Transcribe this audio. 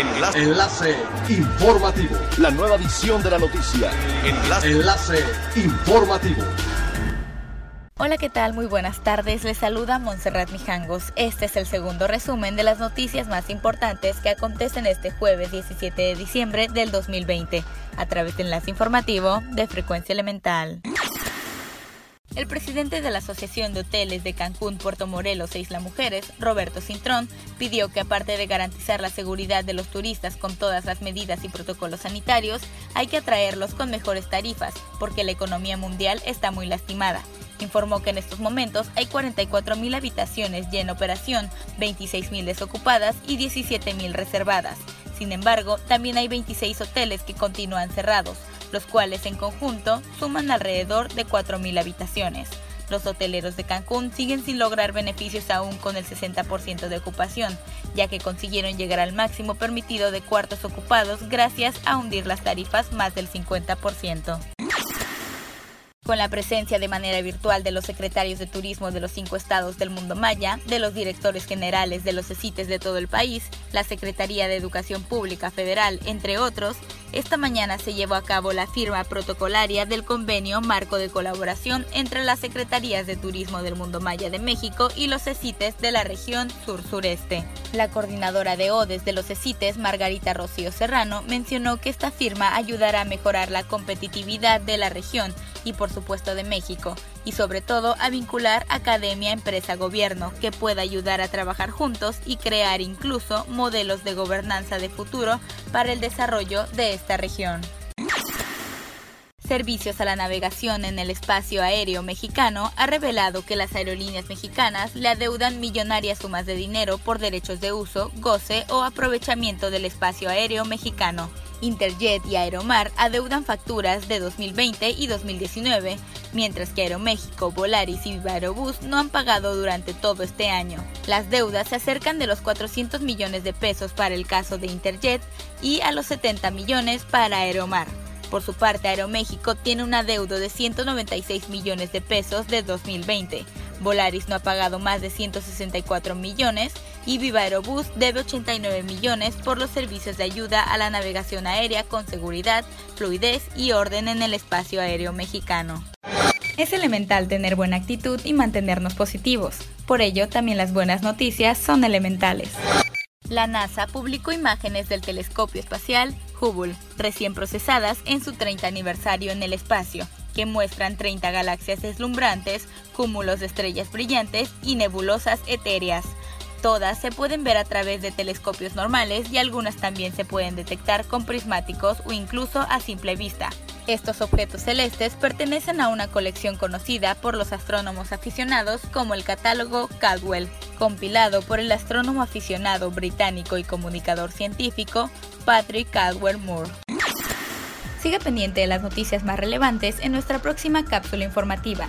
Enlace. Enlace informativo. La nueva edición de la noticia. Enlace. Enlace informativo. Hola, ¿qué tal? Muy buenas tardes. Les saluda Montserrat Mijangos. Este es el segundo resumen de las noticias más importantes que acontecen este jueves 17 de diciembre del 2020 a través de enlace informativo de Frecuencia Elemental. El presidente de la Asociación de Hoteles de Cancún, Puerto Morelos e Isla Mujeres, Roberto Cintrón, pidió que aparte de garantizar la seguridad de los turistas con todas las medidas y protocolos sanitarios, hay que atraerlos con mejores tarifas, porque la economía mundial está muy lastimada. Informó que en estos momentos hay 44.000 habitaciones ya en operación, 26.000 desocupadas y 17.000 reservadas. Sin embargo, también hay 26 hoteles que continúan cerrados, los cuales en conjunto suman alrededor de 4.000 habitaciones. Los hoteleros de Cancún siguen sin lograr beneficios aún con el 60% de ocupación, ya que consiguieron llegar al máximo permitido de cuartos ocupados gracias a hundir las tarifas más del 50% con la presencia de manera virtual de los secretarios de turismo de los cinco estados del mundo maya, de los directores generales de los CECITES de todo el país, la Secretaría de Educación Pública Federal, entre otros, esta mañana se llevó a cabo la firma protocolaria del convenio marco de colaboración entre las Secretarías de Turismo del Mundo Maya de México y los CECITES de la región sur-sureste. La coordinadora de ODES de los CECITES, Margarita Rocío Serrano, mencionó que esta firma ayudará a mejorar la competitividad de la región y por supuesto de México, y sobre todo a vincular academia, empresa, gobierno, que pueda ayudar a trabajar juntos y crear incluso modelos de gobernanza de futuro para el desarrollo de esta región. Servicios a la Navegación en el Espacio Aéreo Mexicano ha revelado que las aerolíneas mexicanas le adeudan millonarias sumas de dinero por derechos de uso, goce o aprovechamiento del espacio aéreo mexicano. Interjet y Aeromar adeudan facturas de 2020 y 2019, mientras que Aeroméxico, Volaris y Viva Aerobús no han pagado durante todo este año. Las deudas se acercan de los 400 millones de pesos para el caso de Interjet y a los 70 millones para Aeromar. Por su parte, Aeroméxico tiene un adeudo de 196 millones de pesos de 2020. Volaris no ha pagado más de 164 millones y Viva Aerobús debe 89 millones por los servicios de ayuda a la navegación aérea con seguridad, fluidez y orden en el espacio aéreo mexicano. Es elemental tener buena actitud y mantenernos positivos. Por ello, también las buenas noticias son elementales. La NASA publicó imágenes del telescopio espacial Hubble, recién procesadas en su 30 aniversario en el espacio, que muestran 30 galaxias deslumbrantes, cúmulos de estrellas brillantes y nebulosas etéreas. Todas se pueden ver a través de telescopios normales y algunas también se pueden detectar con prismáticos o incluso a simple vista. Estos objetos celestes pertenecen a una colección conocida por los astrónomos aficionados como el catálogo Caldwell, compilado por el astrónomo aficionado británico y comunicador científico Patrick Caldwell Moore. Siga pendiente de las noticias más relevantes en nuestra próxima cápsula informativa.